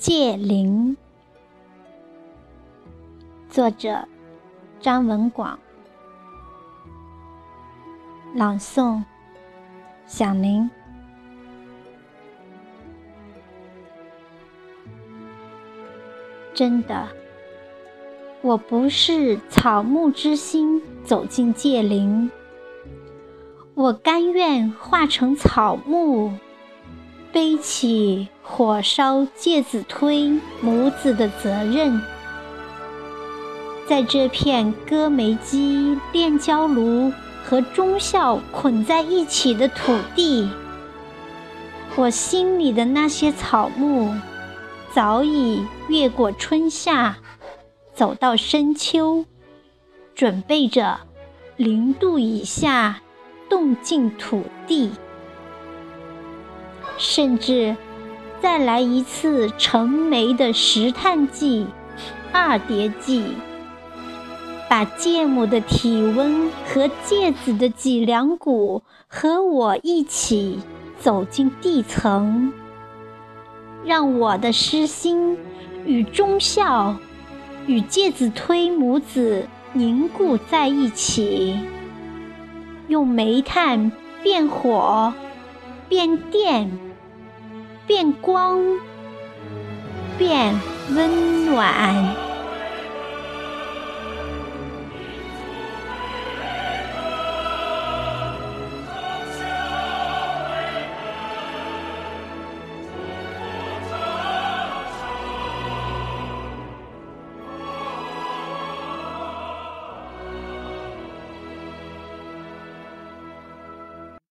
戒灵，作者张文广，朗诵响铃。真的，我不是草木之心走进戒灵，我甘愿化成草木。背起火烧介子推母子的责任，在这片割煤机、炼焦炉和忠孝捆在一起的土地，我心里的那些草木，早已越过春夏，走到深秋，准备着零度以下冻进土地。甚至再来一次成煤的石炭纪、二叠纪，把芥母的体温和芥子的脊梁骨和我一起走进地层，让我的诗心与忠孝、与介子推母子凝固在一起，用煤炭变火，变电。变光，变温暖。